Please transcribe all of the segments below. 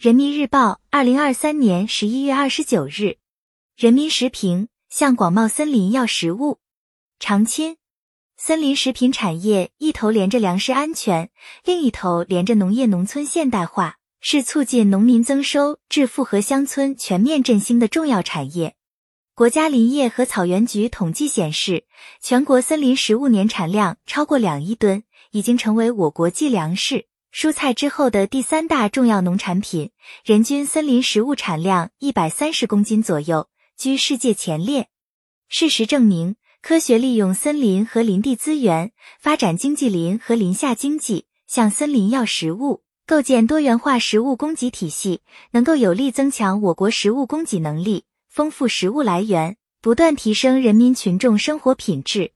人民日报，二零二三年十一月二十九日，人民时评：向广袤森林要食物。长青，森林食品产业一头连着粮食安全，另一头连着农业农村现代化，是促进农民增收、致富和乡村全面振兴的重要产业。国家林业和草原局统计显示，全国森林食物年产量超过两亿吨，已经成为我国计粮食。蔬菜之后的第三大重要农产品，人均森林食物产量一百三十公斤左右，居世界前列。事实证明，科学利用森林和林地资源，发展经济林和林下经济，向森林要食物，构建多元化食物供给体系，能够有力增强我国食物供给能力，丰富食物来源，不断提升人民群众生活品质。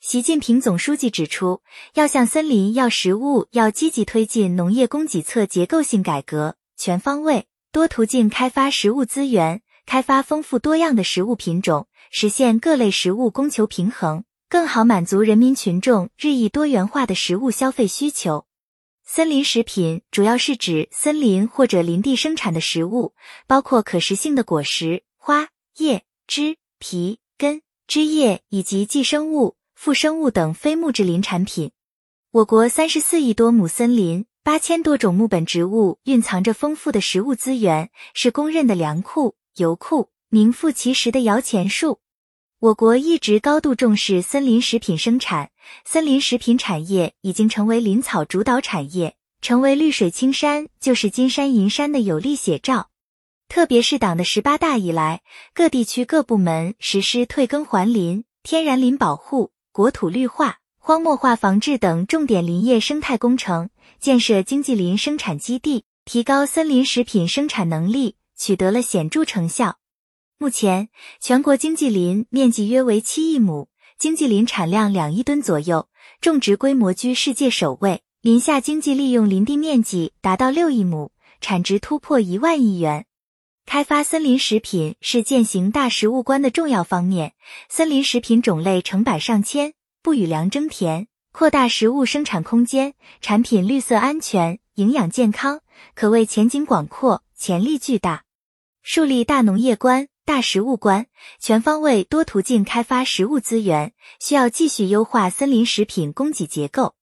习近平总书记指出，要向森林要食物，要积极推进农业供给侧结构性改革，全方位、多途径开发食物资源，开发丰富多样的食物品种，实现各类食物供求平衡，更好满足人民群众日益多元化的食物消费需求。森林食品主要是指森林或者林地生产的食物，包括可食性的果实、花、叶、枝、皮、根、枝叶以及寄生物。副生物等非木质林产品，我国三十四亿多亩森林，八千多种木本植物，蕴藏着丰富的食物资源，是公认的粮库、油库，名副其实的摇钱树。我国一直高度重视森林食品生产，森林食品产业已经成为林草主导产业，成为绿水青山就是金山银山的有力写照。特别是党的十八大以来，各地区各部门实施退耕还林、天然林保护。国土绿化、荒漠化防治等重点林业生态工程，建设经济林生产基地，提高森林食品生产能力，取得了显著成效。目前，全国经济林面积约为七亿亩，经济林产量两亿吨左右，种植规模居世界首位。林下经济利用林地面积达到六亿亩，产值突破一万亿元。开发森林食品是践行大食物观的重要方面。森林食品种类成百上千，不与粮争田，扩大食物生产空间，产品绿色安全、营养健康，可谓前景广阔、潜力巨大。树立大农业观、大食物观，全方位、多途径开发食物资源，需要继续优化森林食品供给结构。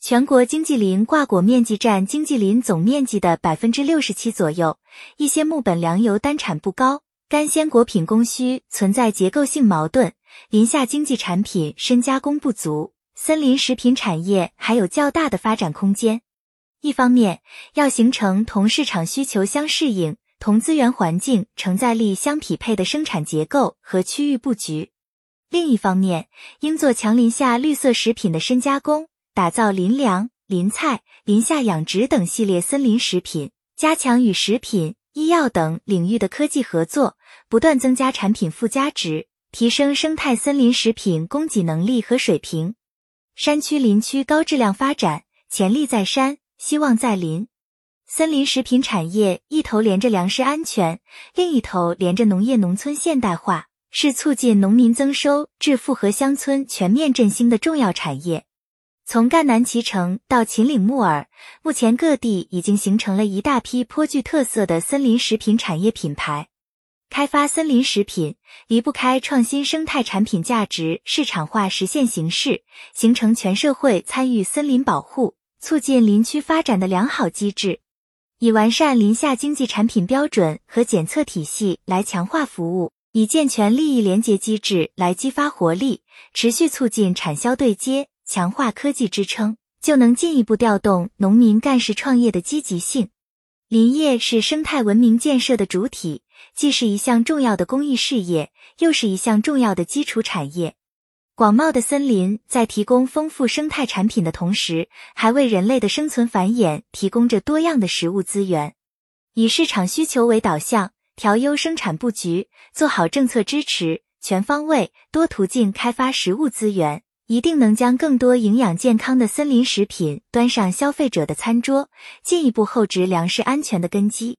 全国经济林挂果面积占经济林总面积的百分之六十七左右，一些木本粮油单产不高，干鲜果品供需存在结构性矛盾，林下经济产品深加工不足，森林食品产业还有较大的发展空间。一方面，要形成同市场需求相适应、同资源环境承载力相匹配的生产结构和区域布局；另一方面，应做强林下绿色食品的深加工。打造林粮、林菜、林下养殖等系列森林食品，加强与食品、医药等领域的科技合作，不断增加产品附加值，提升生态森林食品供给能力和水平。山区林区高质量发展，潜力在山，希望在林。森林食品产业一头连着粮食安全，另一头连着农业农村现代化，是促进农民增收、致富和乡村全面振兴的重要产业。从赣南脐橙到秦岭木耳，目前各地已经形成了一大批颇具特色的森林食品产业品牌。开发森林食品离不开创新生态产品价值市场化实现形式，形成全社会参与森林保护、促进林区发展的良好机制。以完善林下经济产品标准和检测体系来强化服务，以健全利益联结机制来激发活力，持续促进产销对接。强化科技支撑，就能进一步调动农民干事创业的积极性。林业是生态文明建设的主体，既是一项重要的公益事业，又是一项重要的基础产业。广袤的森林在提供丰富生态产品的同时，还为人类的生存繁衍提供着多样的食物资源。以市场需求为导向，调优生产布局，做好政策支持，全方位、多途径开发食物资源。一定能将更多营养健康的森林食品端上消费者的餐桌，进一步厚植粮食安全的根基。